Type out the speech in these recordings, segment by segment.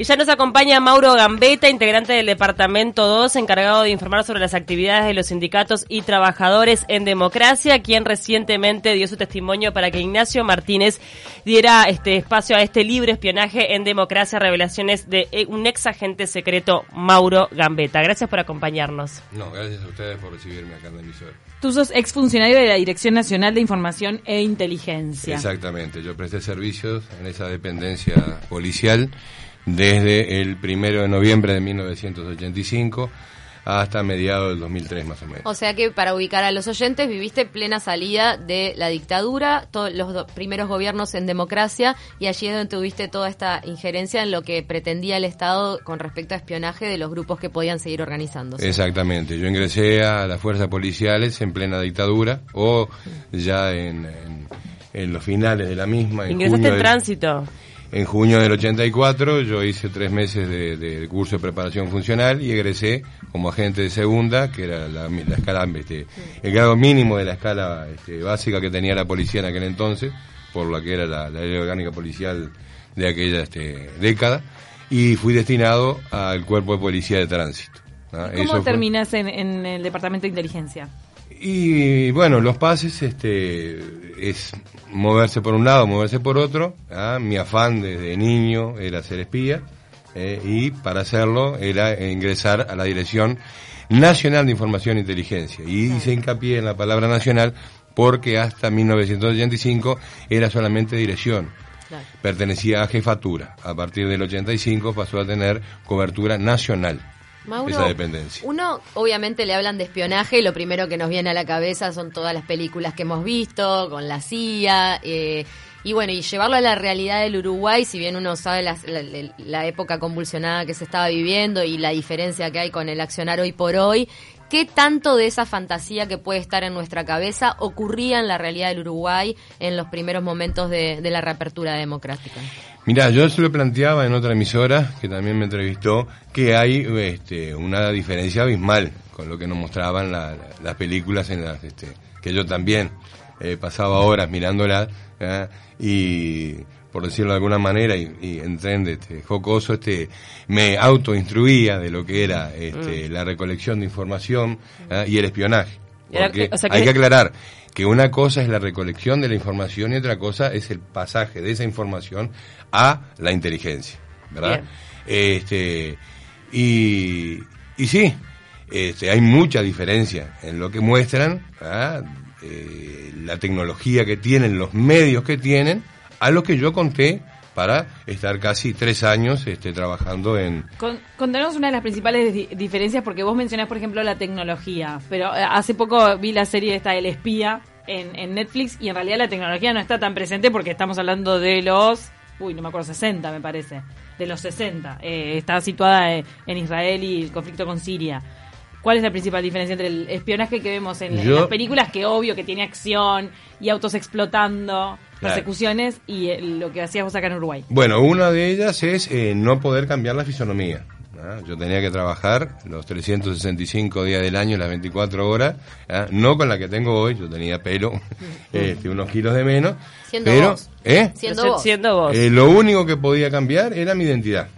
Y ya nos acompaña Mauro Gambetta, integrante del Departamento 2, encargado de informar sobre las actividades de los sindicatos y trabajadores en democracia, quien recientemente dio su testimonio para que Ignacio Martínez diera este espacio a este libre espionaje en democracia, revelaciones de un ex agente secreto, Mauro Gambetta. Gracias por acompañarnos. No, gracias a ustedes por recibirme acá en la emisora. Tú sos exfuncionario de la Dirección Nacional de Información e Inteligencia. Exactamente, yo presté servicios en esa dependencia policial desde el primero de noviembre de 1985 hasta mediados del 2003 más o menos. O sea que para ubicar a los oyentes, viviste plena salida de la dictadura, todos los primeros gobiernos en democracia y allí es donde tuviste toda esta injerencia en lo que pretendía el Estado con respecto a espionaje de los grupos que podían seguir organizándose. Exactamente, yo ingresé a las fuerzas policiales en plena dictadura o ya en, en, los finales de la misma. Ingresaste en tránsito. En junio del 84 yo hice tres meses de, curso de preparación funcional y egresé como agente de segunda, que era la, escala, este, el grado mínimo de la escala este, básica que tenía la policía en aquel entonces, por lo que era la, ley orgánica policial de aquella este, década, y fui destinado al cuerpo de policía de tránsito. ¿Cómo terminas en, en el departamento de inteligencia? Y bueno, los pases este, es moverse por un lado, moverse por otro. ¿ah? Mi afán desde niño era ser espía eh, y para hacerlo era ingresar a la Dirección Nacional de Información e Inteligencia. Y hice hincapié en la palabra nacional porque hasta 1985 era solamente dirección. Pertenecía a jefatura. A partir del 85 pasó a tener cobertura nacional. Mauro, dependencia. Uno, obviamente, le hablan de espionaje y lo primero que nos viene a la cabeza son todas las películas que hemos visto con la CIA. Eh, y bueno, y llevarlo a la realidad del Uruguay, si bien uno sabe la, época convulsionada que se estaba viviendo y la diferencia que hay con el accionar hoy por hoy, ¿qué tanto de esa fantasía que puede estar en nuestra cabeza ocurría en la realidad del Uruguay en los primeros momentos de, de la reapertura democrática? Mira, yo se lo planteaba en otra emisora que también me entrevistó que hay este, una diferencia abismal con lo que nos mostraban las películas en las este, que yo también eh, pasaba horas mirándolas ¿eh? y por decirlo de alguna manera y, y este, jocoso este me autoinstruía de lo que era este, mm. la recolección de información ¿eh? y el espionaje porque hay que aclarar que una cosa es la recolección de la información y otra cosa es el pasaje de esa información a la inteligencia, ¿verdad? Este, y, y sí, este, hay mucha diferencia en lo que muestran, eh, la tecnología que tienen, los medios que tienen, a lo que yo conté para estar casi tres años este, trabajando en... Con, contanos una de las principales diferencias, porque vos mencionás, por ejemplo, la tecnología, pero eh, hace poco vi la serie esta El Espía en, Netflix y en realidad la tecnología no está tan presente porque estamos hablando de los... Uy, no me acuerdo, 60 me parece. De los 60. Eh, está situada eh, en Israel y el conflicto con Siria. ¿Cuál es la principal diferencia entre el espionaje que vemos en, las películas, que obvio que tiene acción y autos explotando, persecuciones, y eh, lo que hacías vos acá en Uruguay? Bueno, una de ellas es eh, no poder cambiar la fisonomía. Yo tenía que trabajar los 365 días del año, las 24 horas, no con la que tengo hoy, yo tenía pelo, este, unos kilos de menos. Siendo pero, vos. ¿eh? Siendo vos. Eh, lo único que podía cambiar era mi identidad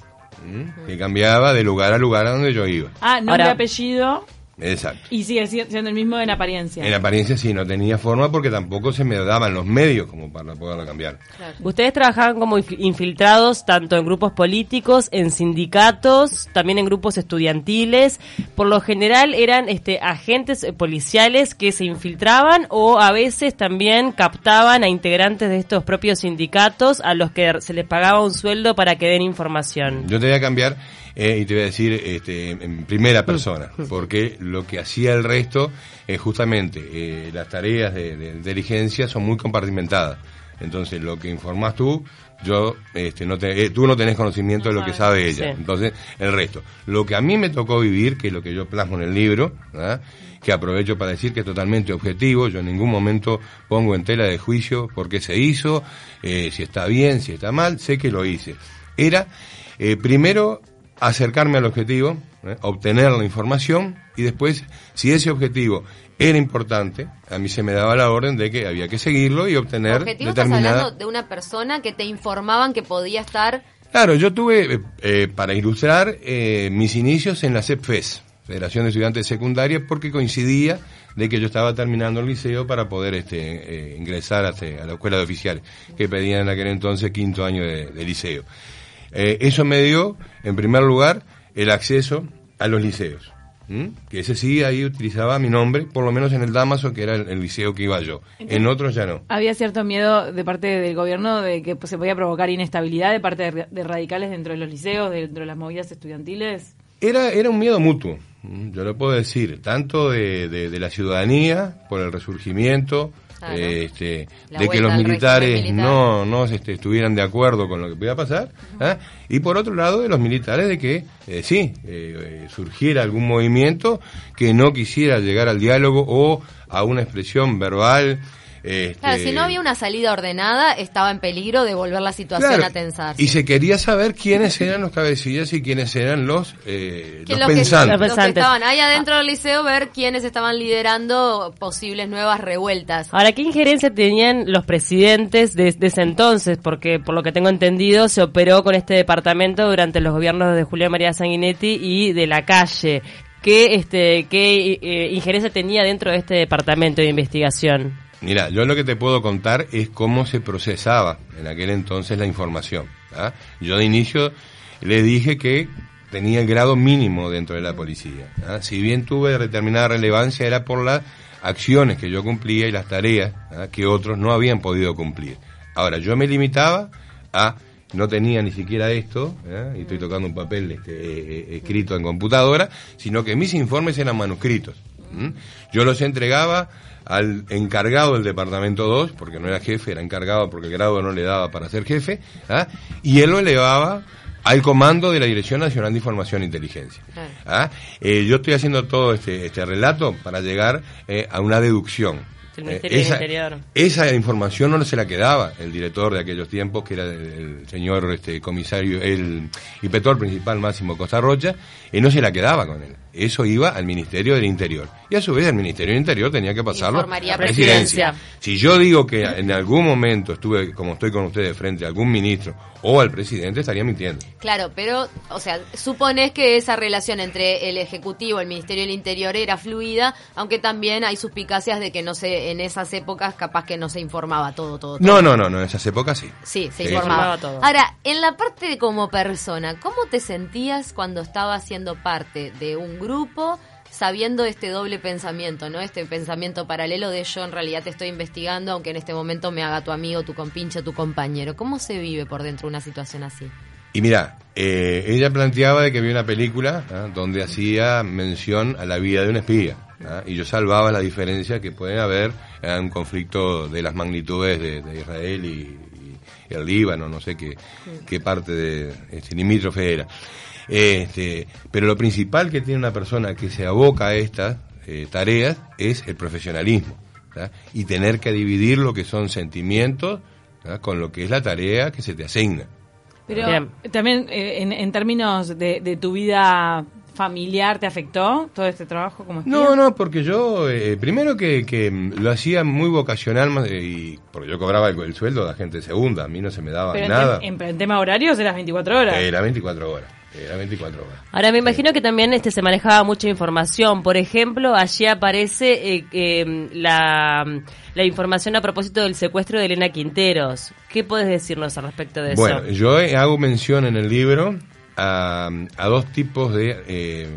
que cambiaba de lugar a lugar a donde yo iba. Ah, nombre, Ahora, apellido. Exacto. Y sigue siendo el mismo en apariencia. En apariencia sí, no tenía forma porque tampoco se me daban los medios como para poderlo cambiar. Ustedes trabajaban como infiltrados tanto en grupos políticos, en sindicatos, también en grupos estudiantiles. Por lo general eran este agentes policiales que se infiltraban o a veces también captaban a integrantes de estos propios sindicatos a los que se les pagaba un sueldo para que den información. Yo te voy a cambiar eh, y te voy a decir este, en primera persona, porque lo que hacía el resto es justamente eh, las tareas de, inteligencia son muy compartimentadas. Entonces, lo que informas tú, yo, este, no te, eh, tú no tenés conocimiento de lo que sabe ella. Entonces, el resto. Lo que a mí me tocó vivir, que es lo que yo plasmo en el libro, que aprovecho para decir que es totalmente objetivo, yo en ningún momento pongo en tela de juicio por qué se hizo, si está bien, si está mal, sé que lo hice. Era, primero, acercarme al objetivo, ¿eh? obtener la información y después, si ese objetivo era importante, a mí se me daba la orden de que había que seguirlo y obtener objetivo determinada... Estás hablando de una persona que te informaban que podía estar Claro, yo tuve, eh, eh, para ilustrar, eh, mis inicios en la CEPFES, Federación de Estudiantes Secundarios, porque coincidía de que yo estaba terminando el liceo para poder este, ingresar a, la escuela de oficiales, que pedían en aquel entonces quinto año de liceo. Eso me dio, en primer lugar, el acceso a los liceos. Que ese sí, ahí utilizaba mi nombre, por lo menos en el Damaso, que era el, liceo que iba yo. en otros ya no. ¿Había cierto miedo de parte del gobierno de que pues, se podía provocar inestabilidad de parte de, radicales dentro de los liceos, dentro de las movidas estudiantiles? Era, era un miedo mutuo, yo lo puedo decir, tanto de, de la ciudadanía por el resurgimiento, este, de que los militares no, no este, estuvieran de acuerdo con lo que podía pasar, ¿ah? y por otro lado de los militares de que eh, sí, eh, surgiera algún movimiento que no quisiera llegar al diálogo o a una expresión verbal este, claro, si no había una salida ordenada, estaba en peligro de volver la situación a tensar. Y se quería saber quiénes eran los cabecillas y quiénes eran los, eh, los, pensantes. los, que, estaban ahí adentro del liceo, ver quiénes estaban liderando posibles nuevas revueltas. Ahora, ¿qué injerencia tenían los presidentes de, ese entonces? Porque, por lo que tengo entendido, se operó con este departamento durante los gobiernos de Julio María Sanguinetti y de la calle. ¿Qué, este, qué eh, injerencia tenía dentro de este departamento de investigación? Mira, yo lo que te puedo contar es cómo se procesaba en aquel entonces la información. ¿ah? Yo de inicio le dije que tenía el grado mínimo dentro de la policía. ¿ah? Si bien tuve determinada relevancia era por las acciones que yo cumplía y las tareas ¿ah? que otros no habían podido cumplir. Ahora, yo me limitaba a no tenía ni siquiera esto, y estoy tocando un papel este, eh, eh, escrito en computadora, sino que mis informes eran manuscritos. Yo los entregaba al encargado del departamento 2, porque no era jefe, era encargado porque el grado no le daba para ser jefe, ¿ah? y él lo elevaba al comando de la Dirección Nacional de Información e Inteligencia. ¿ah? Eh, yo estoy haciendo todo este, este relato para llegar eh, a una deducción. Eh, esa, esa, información no se la quedaba el director de aquellos tiempos, que era el, señor este, comisario, el inspector principal Máximo Costa Rocha, y no se la quedaba con él. Eso iba al Ministerio del Interior. Y a su vez el Ministerio del Interior tenía que pasarlo a la presidencia. Si yo digo que en algún momento estuve, como estoy con ustedes, frente a algún ministro o al presidente, estaría mintiendo. Claro, pero, o sea, supones que esa relación entre el Ejecutivo y el Ministerio del Interior era fluida, aunque también hay suspicacias de que no en esas épocas capaz que no se informaba todo, todo, todo. No, no, no, no, en esas épocas sí. Sí, se informaba. todo. Ahora, en la parte de como persona, ¿cómo te sentías cuando estabas siendo parte de un grupo sabiendo este doble pensamiento, ¿no? Este pensamiento paralelo de yo en realidad te estoy investigando, aunque en este momento me haga tu amigo, tu compinche, tu compañero. ¿Cómo se vive por dentro una situación así? Y mira, eh, ella planteaba de que había una película ¿ah? donde hacía mención a la vida de un espía. ¿Ah? Y yo salvaba la diferencia que puede haber en un conflicto de las magnitudes de, Israel y, el Líbano, no sé qué, qué parte de este, limítrofe era. Este, pero lo principal que tiene una persona que se aboca a estas eh, tareas es el profesionalismo y tener que dividir lo que son sentimientos con lo que es la tarea que se te asigna. Pero también eh, en, términos de, tu vida familiar te afectó todo este trabajo como No, no, porque yo, eh, primero que, lo hacía muy vocacional, y porque yo cobraba el, sueldo de la gente segunda, a mí no se me daba nada. En, en, tema horarios eras 24 horas. Era 24 horas. Era 24 horas. Ahora me imagino que también este se manejaba mucha información. Por ejemplo, allí aparece eh, eh, la, la, información a propósito del secuestro de Elena Quinteros. ¿Qué puedes decirnos al respecto de eso? Bueno, yo hago mención en el libro a, dos tipos de eh,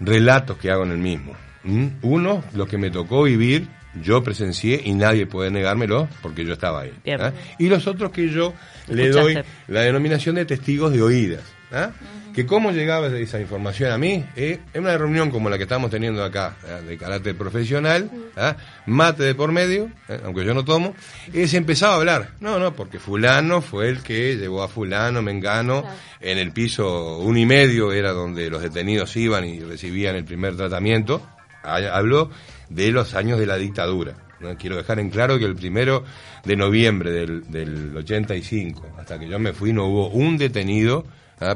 relatos que hago en el mismo. ¿Mm? Uno, lo que me tocó vivir, yo presencié y nadie puede negármelo porque yo estaba ahí. ¿ah? Y los otros que yo le doy la denominación de testigos de oídas. ¿Ah? Que cómo llegaba esa información a mí, eh, en una reunión como la que estamos teniendo acá, ¿eh? de carácter profesional, ¿ah? mate de por medio, ¿eh? aunque yo no tomo, se empezaba a hablar. No, no, porque fulano fue el que llevó a fulano, mengano, en el piso uno y medio era donde los detenidos iban y recibían el primer tratamiento. Habló de los años de la dictadura. Quiero dejar en claro que el primero de noviembre del, del 85, hasta que yo me fui, no hubo un detenido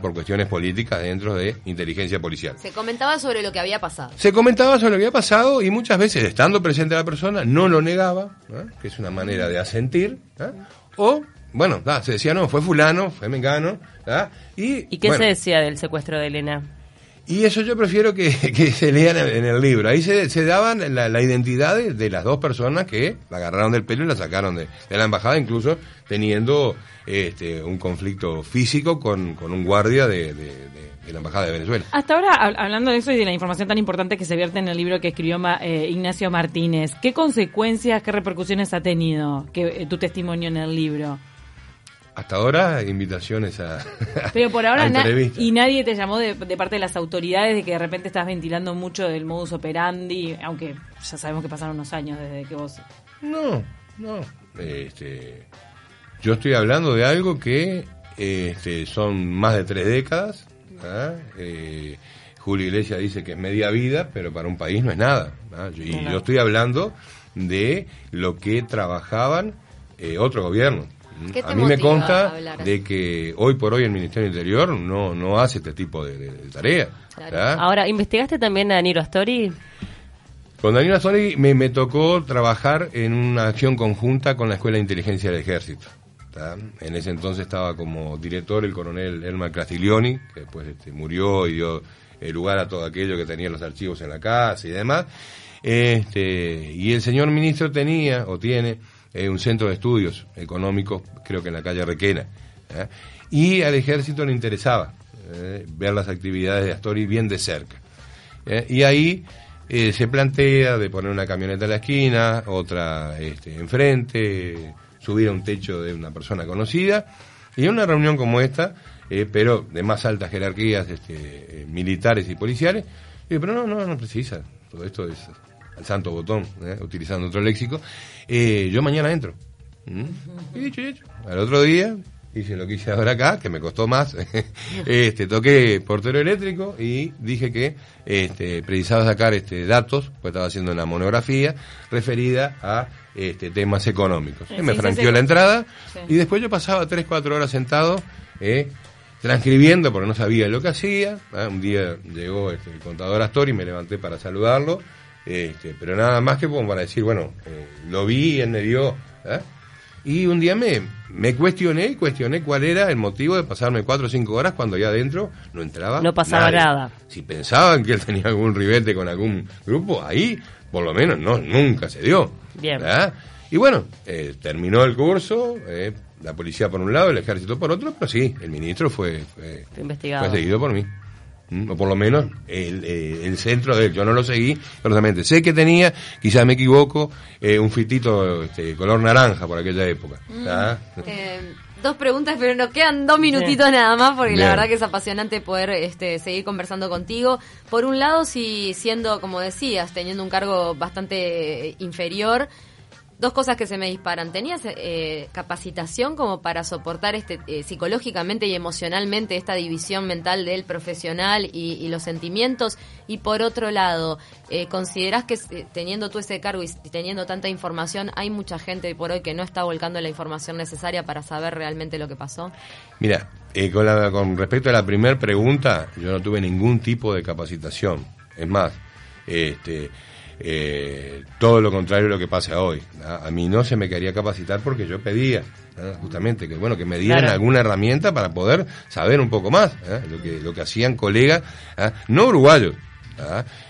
por cuestiones políticas dentro de inteligencia policial. Se comentaba sobre lo que había pasado. Se comentaba sobre lo que había pasado y muchas veces, estando presente la persona, no lo negaba, que es una manera de asentir, o bueno, se decía, no, fue fulano, fue mengano. ¿Y, ¿Y qué se decía del secuestro de Elena? Y eso yo prefiero que, se lean en el libro. Ahí se, daban la, identidad de, las dos personas que la agarraron del pelo y la sacaron de, la embajada, incluso teniendo este, un conflicto físico con, con un guardia de, la embajada de Venezuela. Hasta ahora, hablando de eso y de la información tan importante que se vierte en el libro que escribió eh, Ignacio Martínez, ¿qué consecuencias, qué repercusiones ha tenido que, eh, tu testimonio en el libro? Hasta ahora, invitaciones a. Pero por ahora, y nadie te llamó de, parte de las autoridades de que de repente estás ventilando mucho del modus operandi, aunque ya sabemos que pasaron unos años desde que vos. No, no. Este, yo estoy hablando de algo que este, son más de tres décadas. ¿ah? Eh, Julio Iglesias dice que es media vida, pero para un país no es nada. ¿ah? Y yo estoy hablando de lo que trabajaban eh, otros gobiernos a mí me consta de que hoy por hoy el Ministerio del Interior no, no hace este tipo de, tarea. Ahora, ¿investigaste también a Danilo Astori? Con Danilo Astori me, me tocó trabajar en una acción conjunta con la Escuela de Inteligencia del Ejército. En ese entonces estaba como director el coronel Elmar Castiglioni, que después este, murió y dio el lugar a todo aquello que tenía los archivos en la casa y demás. Este, y el señor ministro tenía o tiene un centro de estudios económicos, creo que en la calle Requena. ¿eh? Y al ejército le interesaba ¿eh? ver las actividades de Astori bien de cerca. ¿eh? Y ahí se plantea de poner una camioneta en la esquina, otra este, enfrente, subir a un techo de una persona conocida. Y en una reunión como esta, pero de más altas jerarquías este, militares y policiales, pero no, no, no precisa. Todo esto es al santo botón, ¿eh? utilizando otro léxico, eh, yo mañana entro. ¿Mm? Y dicho y hecho. Al otro día hice lo que hice ahora acá, que me costó más. este, toqué portero eléctrico y dije que este, precisaba sacar este, datos, pues estaba haciendo una monografía referida a este, temas económicos. me franqueó la entrada y después yo pasaba 3, 4 horas sentado. Eh, transcribiendo porque no sabía lo que hacía. Un día llegó este, el contador Astor y me levanté para saludarlo este, pero nada más que como para decir, bueno, eh, lo vi él me dio. ¿eh? Y un día me, me cuestioné y cuestioné cuál era el motivo de pasarme cuatro o cinco horas cuando ya adentro no entraba. No pasaba nada. Si pensaban que él tenía algún ribete con algún grupo, ahí por lo menos no, nunca se dio. Bien. Y bueno, eh, terminó el curso, la policía por un lado, el ejército por otro, pero sí, el ministro fue, fue, fue seguido por mí o por lo menos eh, el, centro de él. Yo no lo seguí personalmente. Sé que tenía, quizás me equivoco, eh, un fitito este, color naranja por aquella época. Mm. Eh, dos preguntas, pero nos quedan dos minutitos nada más, porque la verdad que es apasionante poder este, seguir conversando contigo. Por un lado, si siendo, como decías, teniendo un cargo bastante inferior, Dos cosas que se me disparan. ¿Tenías eh, capacitación como para soportar este eh, psicológicamente y emocionalmente esta división mental del profesional y, los sentimientos? Y por otro lado, eh, ¿considerás que teniendo tú ese cargo y teniendo tanta información, hay mucha gente por hoy que no está volcando la información necesaria para saber realmente lo que pasó? Mira, con, con respecto a la primera pregunta, yo no tuve ningún tipo de capacitación. Es más, este eh, todo lo contrario de lo que pasa hoy. A mí no se me quería capacitar porque yo pedía justamente que bueno que me dieran alguna herramienta para poder saber un poco más lo que lo que hacían colegas no uruguayos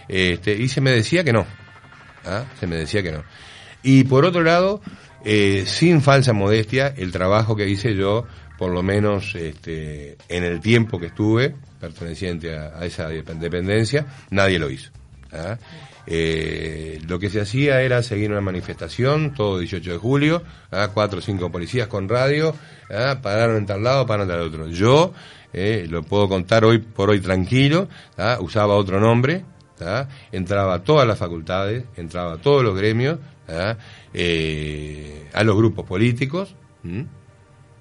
este, y se me decía que no se me decía que no. Y por otro lado eh, sin falsa modestia el trabajo que hice yo por lo menos este, en el tiempo que estuve perteneciente a, a esa dependencia nadie lo hizo eh, lo que se hacía era seguir una manifestación, todo 18 de julio, ¿ah? cuatro o cinco policías con radio, ¿ah? pararon en tal lado, pararon en tal otro. Yo, eh, lo puedo contar hoy por hoy tranquilo, ¿ah? usaba otro nombre, entraba a todas las facultades, entraba a todos los gremios, eh, a los grupos políticos.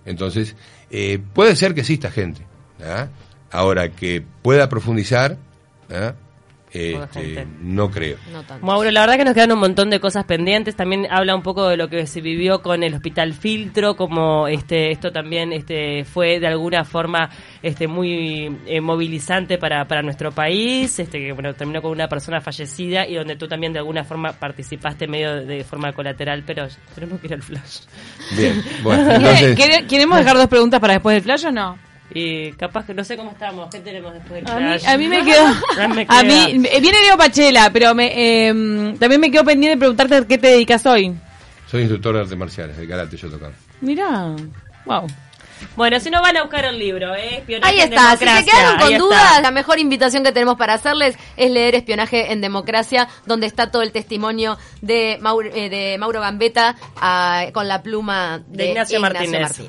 Entonces, eh, puede ser que exista gente. Ahora, que pueda profundizar, Este, no creo. Mauro, la verdad que nos quedan un montón de cosas pendientes. También habla un poco de lo que se vivió con el Hospital Filtro, como este esto también este fue de alguna forma este muy eh, movilizante para, para nuestro país, este que bueno, terminó con una persona fallecida y donde tú también de alguna forma participaste medio de, forma colateral, pero tenemos que ir al flash. Bien, bueno, entonces... ¿Queremos dejar dos preguntas para después del flash o no? Y capaz que no sé cómo estamos, ¿qué tenemos después del a mí, a mí, me quedó. a mí, viene Leo Pachela, pero me, eh, también me quedo pendiente de preguntarte qué te dedicas hoy. Soy instructor de artes marciales, de karate yo tocando. Mirá, wow. Bueno, si no van a buscar el libro, ¿eh? Espionaje Ahí está, si se quedaron con dudas, la mejor invitación que tenemos para hacerles es leer Espionaje en Democracia, donde está todo el testimonio de Mauro, eh, de Mauro Gambetta ah, con la pluma de, Ignacio, Martínez.